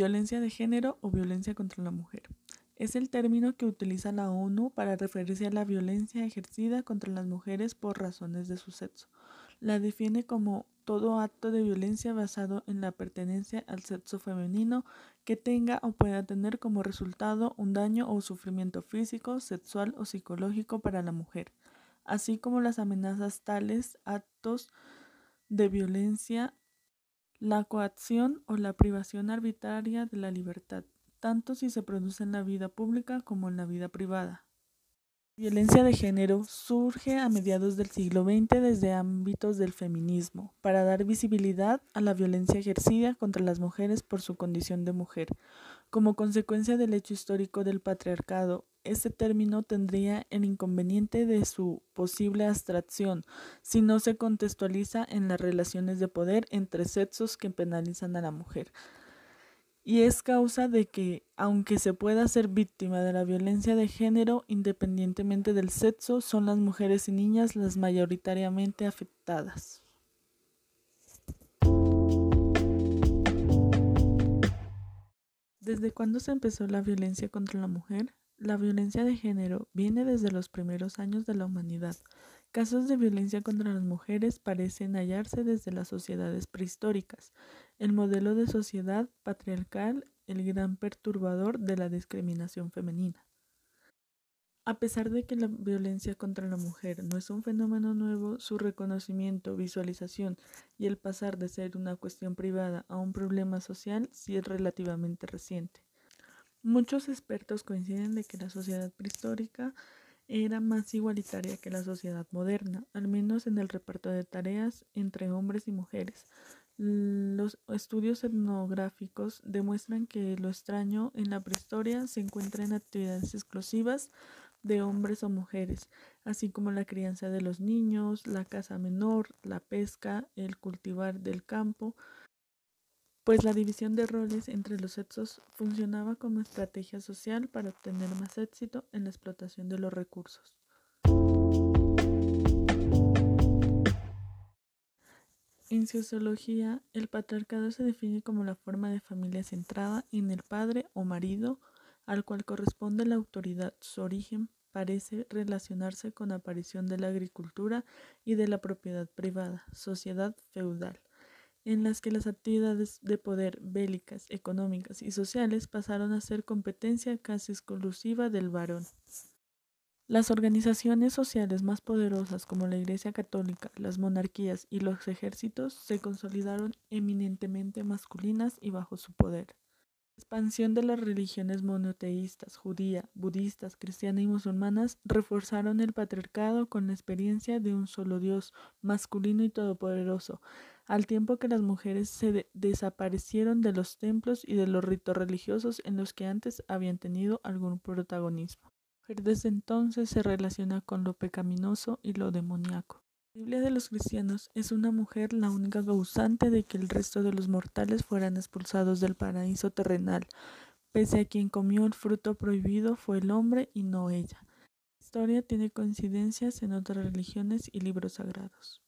Violencia de género o violencia contra la mujer. Es el término que utiliza la ONU para referirse a la violencia ejercida contra las mujeres por razones de su sexo. La define como todo acto de violencia basado en la pertenencia al sexo femenino que tenga o pueda tener como resultado un daño o sufrimiento físico, sexual o psicológico para la mujer, así como las amenazas tales actos de violencia, la coacción o la privación arbitraria de la libertad, tanto si se produce en la vida pública como en la vida privada. Violencia de género surge a mediados del siglo XX desde ámbitos del feminismo, para dar visibilidad a la violencia ejercida contra las mujeres por su condición de mujer. Como consecuencia del hecho histórico del patriarcado, este término tendría el inconveniente de su posible abstracción si no se contextualiza en las relaciones de poder entre sexos que penalizan a la mujer y es causa de que, aunque se pueda ser víctima de la violencia de género independientemente del sexo, son las mujeres y niñas las mayoritariamente afectadas. ¿Desde cuándo se empezó la violencia contra la mujer? La violencia de género viene desde los primeros años de la humanidad. Casos de violencia contra las mujeres parecen hallarse desde las sociedades prehistóricas. El modelo de sociedad patriarcal, el gran perturbador de la discriminación femenina. A pesar de que la violencia contra la mujer no es un fenómeno nuevo, su reconocimiento, visualización y el pasar de ser una cuestión privada a un problema social sí es relativamente reciente. Muchos expertos coinciden de que la sociedad prehistórica era más igualitaria que la sociedad moderna, al menos en el reparto de tareas entre hombres y mujeres. Los estudios etnográficos demuestran que lo extraño en la prehistoria se encuentra en actividades exclusivas de hombres o mujeres, así como la crianza de los niños, la caza menor, la pesca, el cultivar del campo, pues la división de roles entre los sexos funcionaba como estrategia social para obtener más éxito en la explotación de los recursos. En sociología, el patriarcado se define como la forma de familia centrada en el padre o marido al cual corresponde la autoridad. Su origen parece relacionarse con la aparición de la agricultura y de la propiedad privada, sociedad feudal en las que las actividades de poder bélicas, económicas y sociales pasaron a ser competencia casi exclusiva del varón. Las organizaciones sociales más poderosas como la Iglesia Católica, las monarquías y los ejércitos se consolidaron eminentemente masculinas y bajo su poder. La expansión de las religiones monoteístas, judía, budistas, cristiana y musulmanas reforzaron el patriarcado con la experiencia de un solo Dios masculino y todopoderoso, al tiempo que las mujeres se desaparecieron de los templos y de los ritos religiosos en los que antes habían tenido algún protagonismo. Desde entonces se relaciona con lo pecaminoso y lo demoníaco. La Biblia de los cristianos es una mujer la única causante de que el resto de los mortales fueran expulsados del paraíso terrenal, pese a quien comió el fruto prohibido fue el hombre y no ella. La historia tiene coincidencias en otras religiones y libros sagrados.